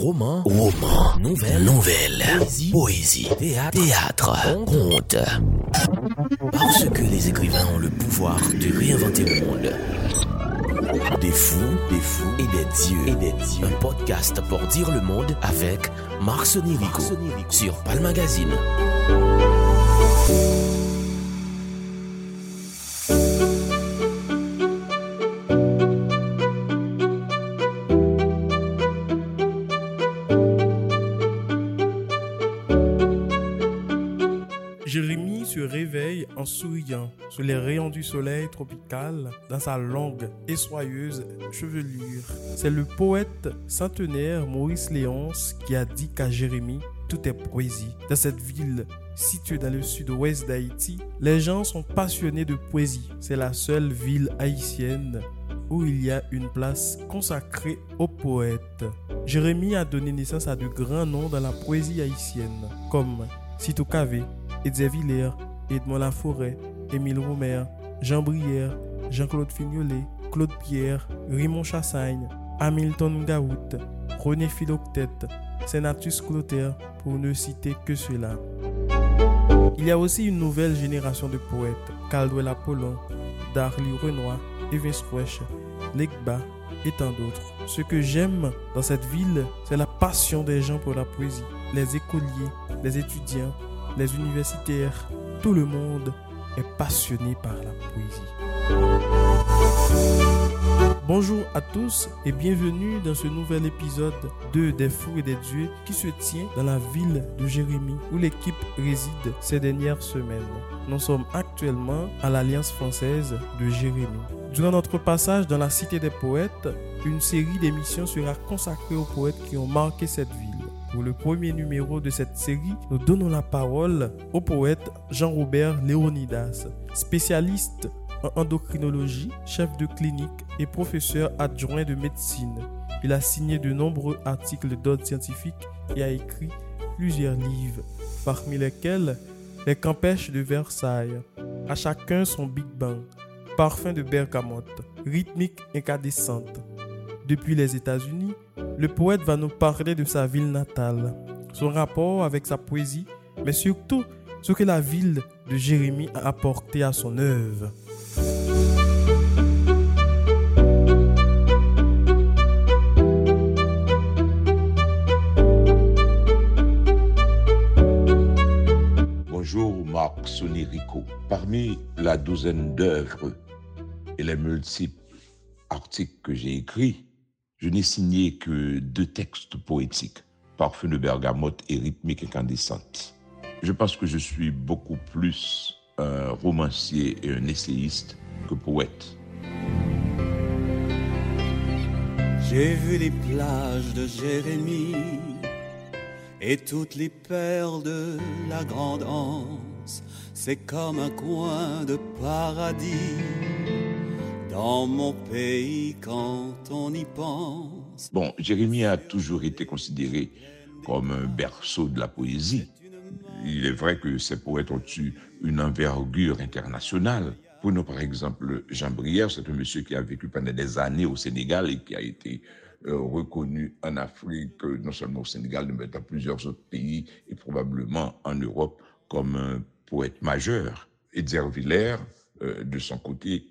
Roman, roman, nouvelle, nouvelle, poésie, poésie, théâtre, théâtre, conte. Parce que les écrivains ont le pouvoir de réinventer le monde. Des fous, des fous et des dieux. Et des dieux. Un podcast pour dire le monde avec Marc Sonirico sur Palm sous les rayons du soleil tropical dans sa longue et soyeuse chevelure. C'est le poète centenaire Maurice Léonce qui a dit qu'à Jérémie, tout est poésie. Dans cette ville située dans le sud-ouest d'Haïti, les gens sont passionnés de poésie. C'est la seule ville haïtienne où il y a une place consacrée aux poètes. Jérémie a donné naissance à de grands noms dans la poésie haïtienne, comme Cito Cavé, Edze Villers, Edmond Laforêt, Émile Romer, Jean Brière, Jean-Claude Fignolet, Claude Pierre, Raymond Chassagne, Hamilton Gaout, René Philoctète, Senatus Clotaire, pour ne citer que cela. Il y a aussi une nouvelle génération de poètes, Caldwell Apollon, Darly Renoir, Evans Wesh, Legba et tant d'autres. Ce que j'aime dans cette ville, c'est la passion des gens pour la poésie. Les écoliers, les étudiants, les universitaires, tout le monde passionné par la poésie. Bonjour à tous et bienvenue dans ce nouvel épisode de Des fous et des dieux qui se tient dans la ville de Jérémie où l'équipe réside ces dernières semaines. Nous sommes actuellement à l'Alliance française de Jérémie. Durant notre passage dans la cité des poètes, une série d'émissions sera consacrée aux poètes qui ont marqué cette ville. Pour le premier numéro de cette série, nous donnons la parole au poète Jean-Robert Léonidas, spécialiste en endocrinologie, chef de clinique et professeur adjoint de médecine. Il a signé de nombreux articles d'ordre scientifique et a écrit plusieurs livres, parmi lesquels Les Campèches de Versailles, À chacun son Big Bang, Parfum de bergamote, Rythmique incandescente. Depuis les États-Unis, le poète va nous parler de sa ville natale, son rapport avec sa poésie, mais surtout ce que la ville de Jérémie a apporté à son œuvre. Bonjour Marc Sonirico. Parmi la douzaine d'œuvres et les multiples articles que j'ai écrits, je n'ai signé que deux textes poétiques, Parfum de bergamote et Rythmique incandescente. Je pense que je suis beaucoup plus un romancier et un essayiste que poète. J'ai vu les plages de Jérémie et toutes les perles de la grande Anse. C'est comme un coin de paradis dans mon pays quand on y pense. Bon, Jérémie a toujours été considéré comme un berceau de la poésie. Il est vrai que ces poètes ont eu une envergure internationale. Prenons par exemple Jean Brière, c'est un monsieur qui a vécu pendant des années au Sénégal et qui a été euh, reconnu en Afrique, non seulement au Sénégal, mais dans plusieurs autres pays et probablement en Europe comme un poète majeur. Edzer Villers, euh, de son côté,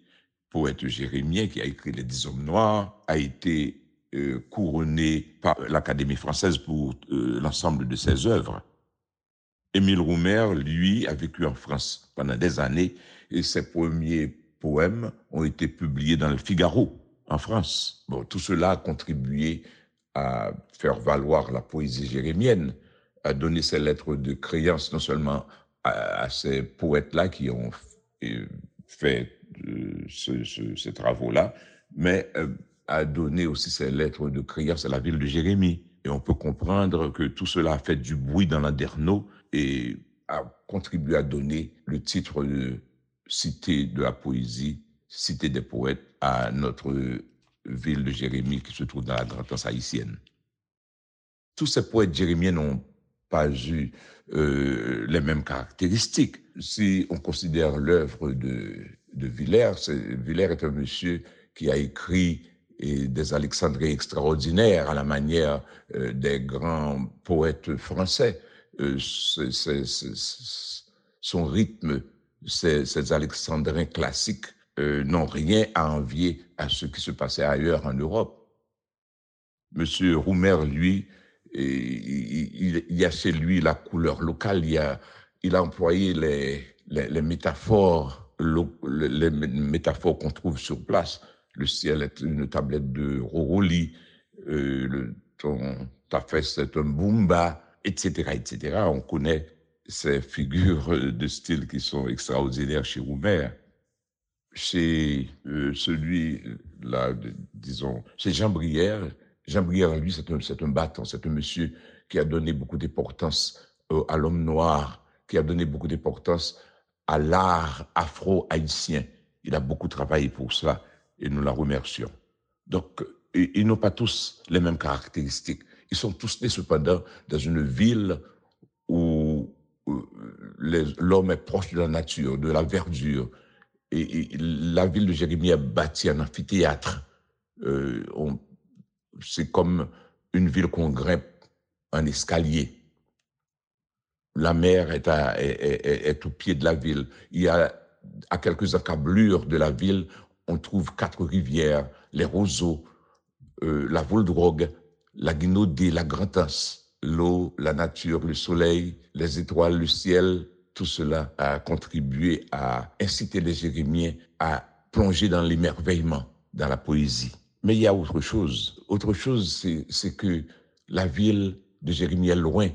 poète jérémien qui a écrit Les Dix Hommes Noirs, a été euh, couronné par l'Académie française pour euh, l'ensemble de ses œuvres. Émile Roumer, lui, a vécu en France pendant des années et ses premiers poèmes ont été publiés dans le Figaro en France. Bon, tout cela a contribué à faire valoir la poésie jérémienne, à donner ses lettres de créance non seulement à, ces poètes-là qui ont euh, fait ce, ce, ces travaux-là, mais euh, à donner aussi ses lettres de créance à la ville de Jérémie. Et on peut comprendre que tout cela a fait du bruit dans l'Anderno et a contribué à donner le titre de Cité de la poésie, Cité des poètes à notre ville de Jérémie qui se trouve dans la Grande haïtienne. Tous ces poètes jérémiens n'ont pas eu euh, les mêmes caractéristiques. Si on considère l'œuvre de, de Villers, Villers est un monsieur qui a écrit des alexandrins extraordinaires à la manière euh, des grands poètes français. Euh, son rythme, ces, alexandrins classiques euh, n'ont rien à envier à ce qui se passait ailleurs en Europe. Monsieur Roumer, lui, il, y a chez lui la couleur locale, il a, employé les, métaphores, les métaphores qu'on trouve sur place. Le ciel est une tablette de Roroli, euh, ton, ta fesse est un bumba, etc., etc. On connaît ces figures de style qui sont extraordinaires chez Roumer. Chez euh, celui, là, disons, chez Jean Brière, Jean Brière, lui, c'est un, un battant, c'est un monsieur qui a donné beaucoup d'importance euh, à l'homme noir, qui a donné beaucoup d'importance à l'art afro-haïtien. Il a beaucoup travaillé pour cela et nous la remercions. Donc, ils n'ont pas tous les mêmes caractéristiques. Ils sont tous nés cependant dans une ville où l'homme est proche de la nature, de la verdure. Et, la ville de Jérémie est bâtie en amphithéâtre. Euh, c'est comme une ville qu'on grimpe en escalier. La mer est, est, au pied de la ville. Il y a à quelques encablures de la ville, on trouve quatre rivières, les roseaux, euh, la Voldrogue, la Guinaudée, la Grand'Anse, l'eau, la nature, le soleil, les étoiles, le ciel, tout cela a contribué à inciter les Jérémiens à plonger dans l'émerveillement, dans la poésie. Mais il y a autre chose. Autre chose, c'est que la ville de Jérémie est loin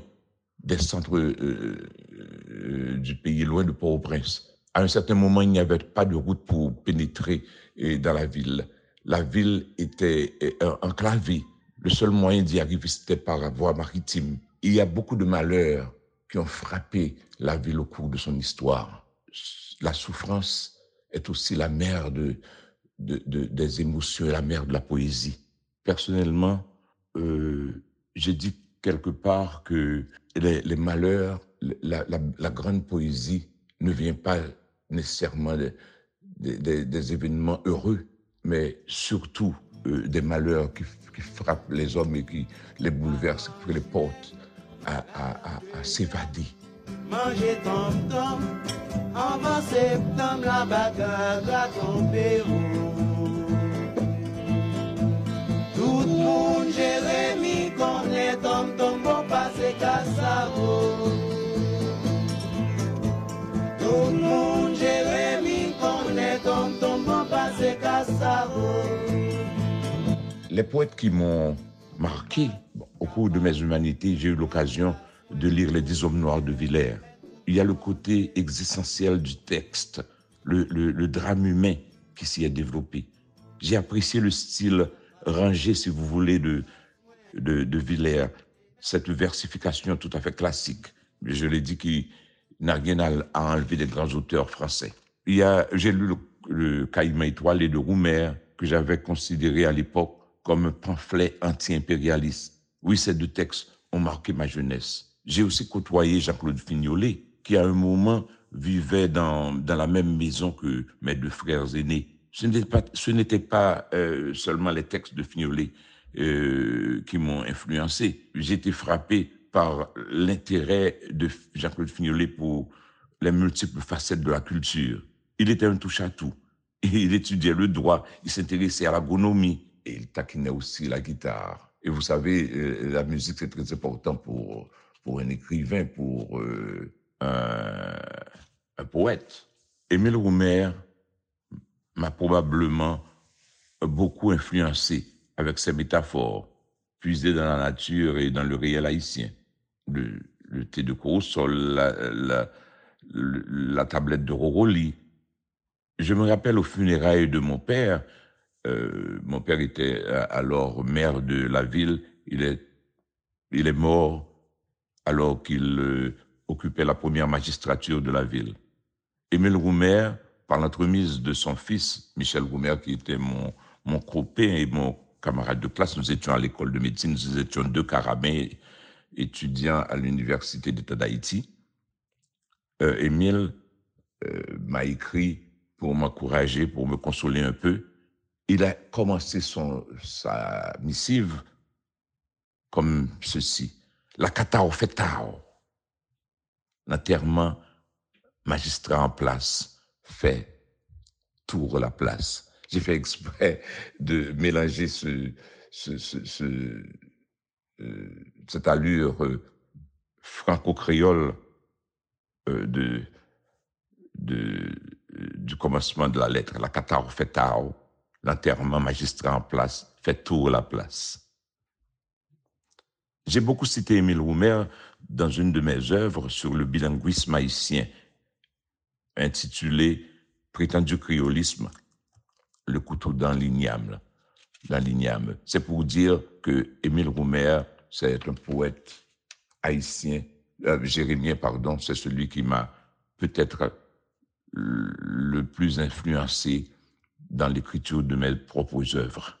des centres euh, euh, du pays, loin de Port-au-Prince. À un certain moment, il n'y avait pas de route pour pénétrer euh, dans la ville. La ville était enclavée. Le seul moyen d'y arriver, c'était par voie maritime. Il y a beaucoup de malheurs qui ont frappé la ville au cours de son histoire. La souffrance est aussi la mère de, des émotions et la mère de la poésie. Personnellement, j'ai dit quelque part que les, malheurs, la, grande poésie ne vient pas nécessairement des événements heureux, mais surtout euh, des malheurs qui, frappent les hommes et qui les bouleversent, qui les portent à, s'évader. Manger avant septembre, la bagarre à tomber Tout le monde, Jérémy, le. Les poètes qui m'ont marqué au cours de mes humanités, j'ai eu l'occasion de lire Les Dix Hommes Noirs de Villers. Il y a le côté existentiel du texte, le, drame humain qui s'y est développé. J'ai apprécié le style rangé, si vous voulez, de, de, Villers, cette versification tout à fait classique. Je l'ai dit qu'il n'a rien à, des grands auteurs français. Il y a, j'ai lu le, le Caïman étoilé de Roumer, que j'avais considéré à l'époque comme un pamphlet anti-impérialiste. Oui, ces deux textes ont marqué ma jeunesse. J'ai aussi côtoyé Jean-Claude Fignolet, qui à un moment vivait dans, dans la même maison que mes deux frères aînés. Ce n'était pas, ce n'était pas euh, seulement les textes de Fignolet euh, qui m'ont influencé. J'ai été frappé par l'intérêt de Jean-Claude Fignolet pour les multiples facettes de la culture. Il était un touche-à-tout. Il étudiait le droit, il s'intéressait à l'agronomie et il taquinait aussi la guitare. Et vous savez, euh, la musique, c'est très important pour pour un écrivain, pour euh, un, poète. Émile Roumer m'a probablement beaucoup influencé avec ses métaphores, puisées dans la nature et dans le réel haïtien. Le, thé de Corosol, la, tablette de Roroli. Je me rappelle aux funérailles de mon père. Euh, mon père était alors maire de la ville. Il est, il est mort alors qu'il euh, occupait la première magistrature de la ville. Émile Roumer, par l'entremise de son fils, Michel Roumer, qui était mon, mon copain et mon camarade de classe, nous étions à l'école de médecine, nous étions deux carabins étudiants à l'Université d'État d'Haïti. Euh, Émile euh, m'a écrit pour m'encourager, pour me consoler un peu. il a commencé son, sa missive comme ceci. La katao fetao. L'enterrement magistrat en place fait tour la place. J'ai fait exprès de mélanger ce, ce, ce, euh, cette allure euh, franco-créole euh, de, de, du commencement de la lettre. La katao fetao l'enterrement magistrat en place, fait tour la place. J'ai beaucoup cité Émile Roumer dans une de mes œuvres sur le bilinguisme haïtien, intitulée Prétendu criolisme, le couteau dans l'igname. C'est pour dire que Émile Roumer, c'est un poète haïtien, euh, jérémien, pardon, c'est celui qui m'a peut-être le plus influencé dans l'écriture de mes propres œuvres.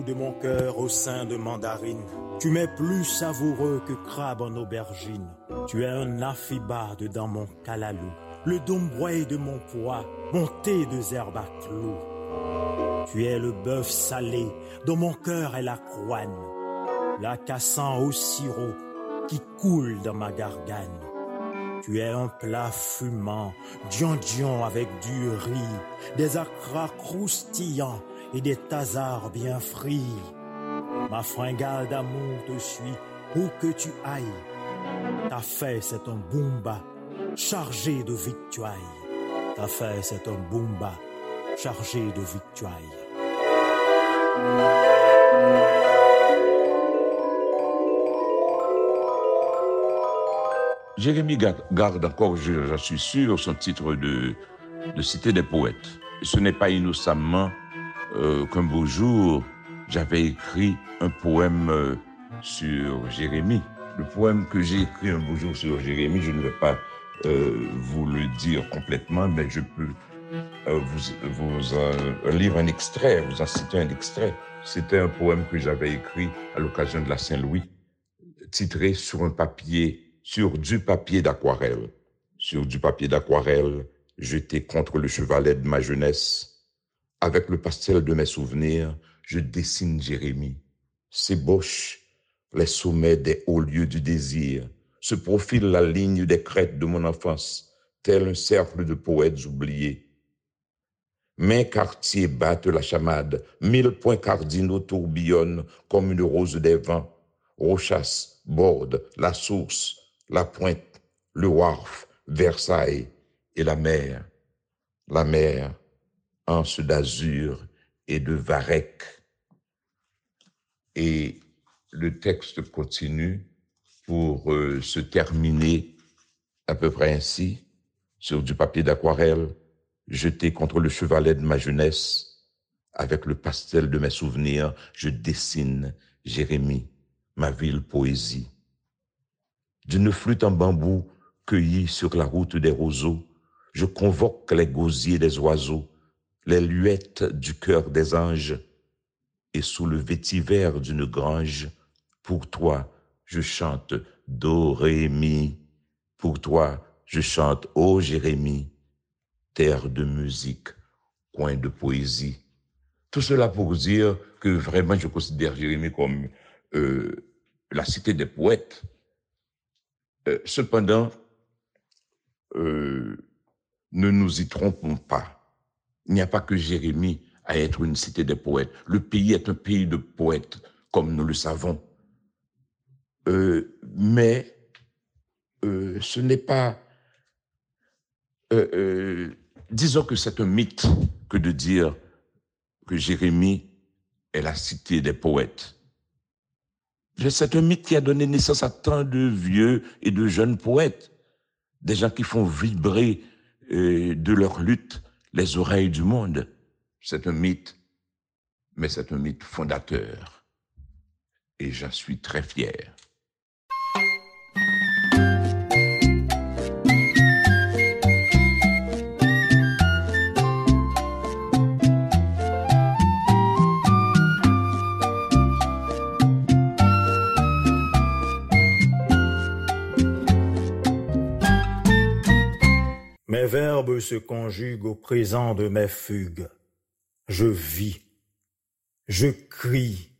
De mon cœur au sein de mandarine, tu m'es plus savoureux que crabe en aubergine. Tu es un affibade dans mon calalou le dombroy de mon poids, mon thé de herbes à clous. Tu es le bœuf salé, dont mon cœur est la croine, la cassant au sirop qui coule dans ma gargane. Tu es un plat fumant, dion avec du riz, des acras croustillants et des tasards bien frits. Ma fringale d'amour te suit où que tu ailles. Ta fesse c'est un boomba chargé de victuailles. Ta fait, c'est un boomba chargé de victuailles. Jérémie garde encore, je, suis sûr, son titre de, de Cité des poètes. Ce n'est pas innocemment euh, qu'un beau jour, j'avais écrit un poème euh, sur Jérémie. Le poème que j'ai écrit un beau jour sur Jérémie, je ne vais pas euh, vous le dire complètement, mais je peux euh, vous, vous lire un extrait, vous en citer un extrait. C'était un poème que j'avais écrit à l'occasion de la Saint-Louis, titré sur un papier, sur du papier d'aquarelle. Sur du papier d'aquarelle, jeté contre le chevalet de ma jeunesse. Avec le pastel de mes souvenirs, je dessine Jérémie. S'ébauche les sommets des hauts lieux du désir, se profile la ligne des crêtes de mon enfance, tel un cercle de poètes oubliés. Mes quartiers battent la chamade, mille points cardinaux tourbillonnent comme une rose des vents. Rochas borde la source, la pointe, le wharf, Versailles et la mer. La mer, anse d'azur et de varech. Et le texte continue pour euh, se terminer à peu près ainsi, sur du papier d'aquarelle, jeté contre le chevalet de ma jeunesse, avec le pastel de mes souvenirs, je dessine Jérémie, ma ville poésie. D'une flûte en bambou cueillie sur la route des roseaux, je convoque les gosiers des oiseaux, les luettes du cœur des anges, et sous le vétiver d'une grange, pour toi, je chante Do. Pour toi, je chante Ô Jérémie, terre de musique, coin de poésie. Tout cela pour dire que vraiment je considère Jérémie comme euh, la cité des poètes. Euh, cependant, euh, ne nous y trompons pas. Il n'y a pas que Jérémie à être une cité des poètes. Le pays est un pays de poètes, comme nous le savons. Euh, mais euh, ce n'est pas... Euh, disons que c'est un mythe que de dire que Jérémie est la cité des poètes. C'est un mythe qui a donné naissance à tant de vieux et de jeunes poètes, des gens qui font vibrer de leur lutte les oreilles du monde. C'est un mythe, mais c'est un mythe fondateur. Et j'en suis très fier. Se conjuguent au présent de mes fugues. Je vis, je crie,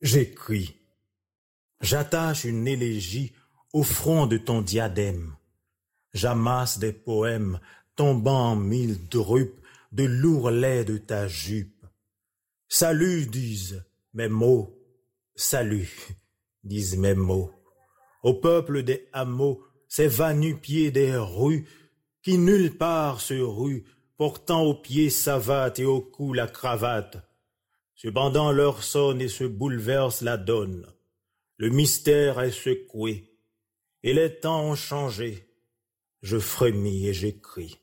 j'écris. J'attache une élégie au front de ton diadème. J'amasse des poèmes tombant en mille drupes de l'ourlet de ta jupe. Salut, disent mes mots, salut, disent mes mots. Au peuple des hameaux, ces va-nu-pieds des rues, qui nulle part se ruent, portant aux pieds savate et au cou la cravate. Cependant leur sonne et se bouleverse la donne. Le mystère est secoué, et les temps ont changé. Je frémis et j'écris.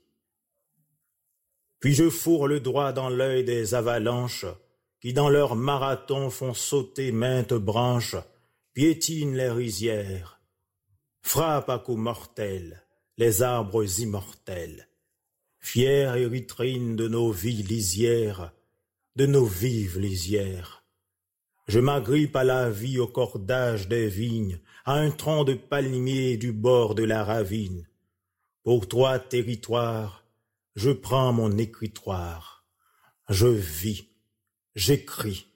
Puis je fourre le droit dans l'œil des avalanches, qui dans leur marathon font sauter maintes branches, piétinent les rizières, frappent à coups mortels les arbres immortels, fiers érythrines de nos vies lisières, de nos vives lisières. Je m'agrippe à la vie au cordage des vignes, à un tronc de palmier du bord de la ravine. Pour toi, territoire, je prends mon écritoire. Je vis, j'écris,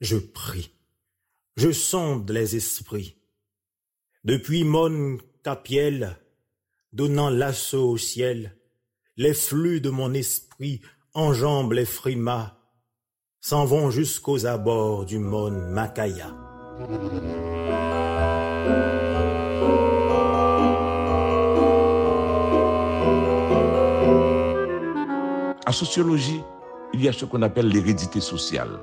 je prie. Je sonde les esprits. Depuis mon capiel, donnant l'assaut au ciel, les flux de mon esprit enjambent les frimas, s'en vont jusqu'aux abords du monde Makaya. En sociologie, il y a ce qu'on appelle l'hérédité sociale.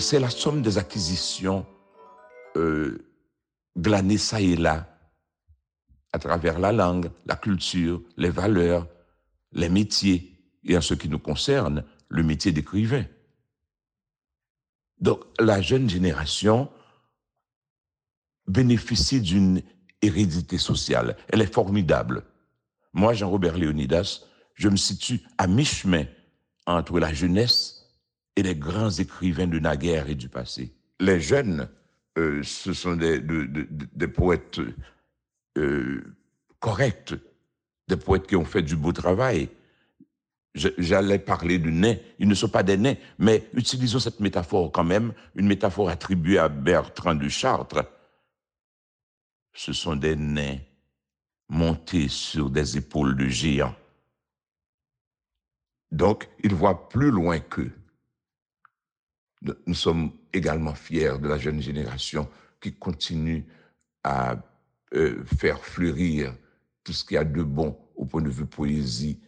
C'est la somme des acquisitions euh, glanées ça et là à travers la langue, la culture, les valeurs, les métiers, et en ce qui nous concerne, le métier d'écrivain. Donc la jeune génération bénéficie d'une hérédité sociale. Elle est formidable. Moi, Jean-Robert Léonidas, je me situe à mi-chemin entre la jeunesse et les grands écrivains de naguère et du passé. Les jeunes, euh, ce sont des, des poètes euh, corrects, des poètes qui ont fait du beau travail. J'allais parler de nains, ils ne sont pas des nains, mais utilisons cette métaphore quand même, une métaphore attribuée à Bertrand de Chartres. Ce sont des nains montés sur des épaules de géants. Donc, ils voient plus loin qu'eux. Nous sommes également fiers de la jeune génération qui continue à euh, faire fleurir tout ce qu'il y a de bon au point de vue poésie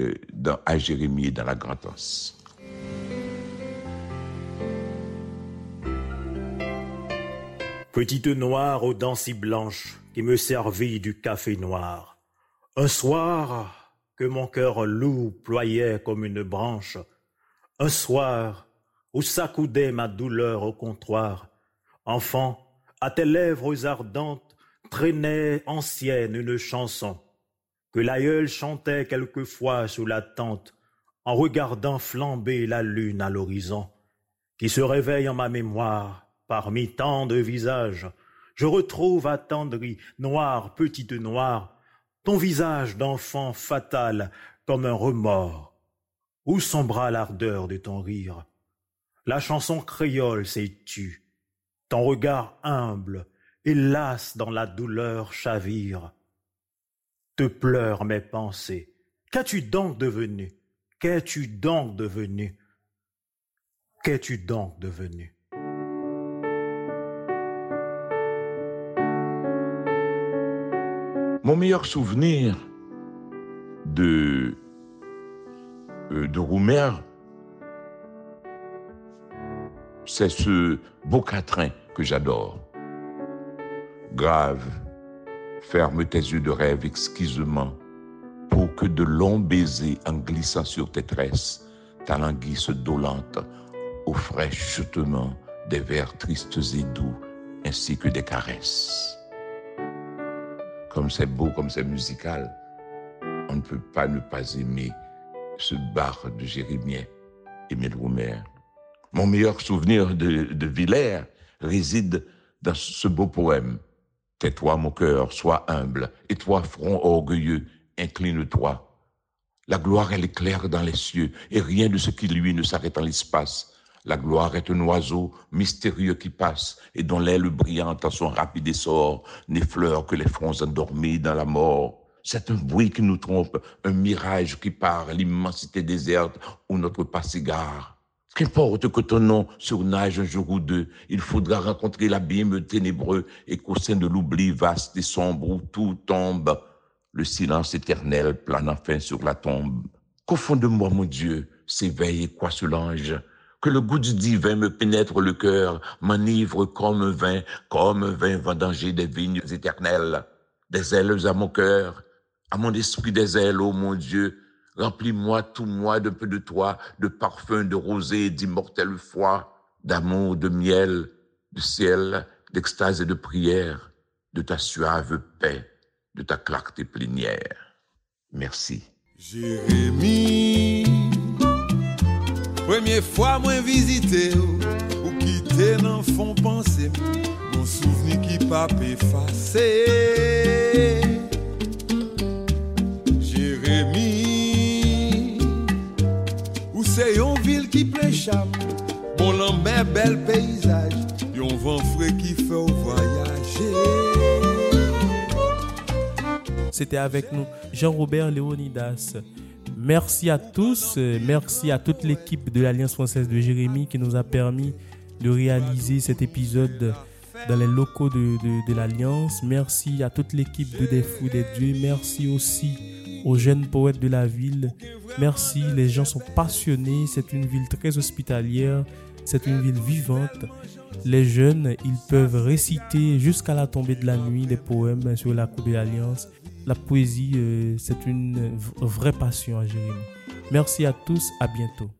euh, dans, à Jérémie et dans la Grande-Anse. Petite noire aux dents si blanches qui me servit du café noir. Un soir que mon cœur loup ployait comme une branche, un soir où s'accoudait ma douleur au comptoir, enfant, à tes lèvres ardentes, traînait ancienne une chanson que l'aïeul chantait quelquefois sous la tente en regardant flamber la lune à l'horizon, qui se réveille en ma mémoire parmi tant de visages. Je retrouve attendri, noir, petite noire, ton visage d'enfant fatal comme un remords. Où sombra l'ardeur de ton rire? La chanson créole s'est tue, ton regard humble hélas dans la douleur chavire. Te pleurent mes pensées. Qu'as-tu donc devenu? Qu'es-tu donc devenu? Qu'es-tu donc devenu? Mon meilleur souvenir de, euh, de Roumer, c'est ce beau quatrain que j'adore grave, ferme tes yeux de rêve exquisement, pour que de longs baisers en glissant sur tes tresses, ta languisse dolente au frais chutement des vers tristes et doux, ainsi que des caresses. Comme c'est beau, comme c'est musical, on ne peut pas ne pas aimer ce bar de Jérémie Émile Roumer. Mon meilleur souvenir de, de Villers réside dans ce beau poème Tais-toi, mon cœur, sois humble, et toi, front orgueilleux, incline-toi. La gloire, elle éclaire dans les cieux, et rien de ce qui lui ne s'arrête en l'espace. La gloire est un oiseau mystérieux qui passe, et dont l'aile brillante en son rapide essor n'effleure que les fronts endormis dans la mort. C'est un bruit qui nous trompe, un mirage qui part, l'immensité déserte où notre pas s'égare. Qu'importe que ton nom surnage un jour ou deux, il faudra rencontrer l'abîme ténébreux et qu'au sein de l'oubli vaste et sombre où tout tombe, le silence éternel plane enfin sur la tombe. Qu'au fond de moi, mon Dieu, s'éveille et quoi ce l'ange, que le goût du divin me pénètre le cœur, m'enivre comme vin, comme vin vendangé des vignes éternelles, des ailes à mon cœur, à mon esprit des ailes, ô mon Dieu, remplis-moi tout moi de peu de toi, de parfum, de rosée, d'immortelle foi, d'amour, de miel, de ciel, d'extase et de prière, de ta suave paix de ta clarté plénière. Merci. Jérémie, première fois moi visité ou, quitter dans fond penser mon souvenir qui pas effacé. Jérémie, une ville qui plein cham, bon lambert bel paysage, yon vent frais qui fait voyager. C'était avec nous Jean-Robert Léonidas. Merci à tous, merci à toute l'équipe de l'Alliance française de Jérémie qui nous a permis de réaliser cet épisode dans les locaux de, de, l'Alliance. Merci à toute l'équipe de Des des Dieux. Merci aussi aux jeunes poètes de la ville. Merci, les gens sont passionnés. C'est une ville très hospitalière. C'est une ville vivante. Les jeunes, ils peuvent réciter jusqu'à la tombée de la nuit des poèmes sur la cour de l'Alliance la poésie, euh, c'est une vraie passion à Jérémy. Merci à tous, à bientôt.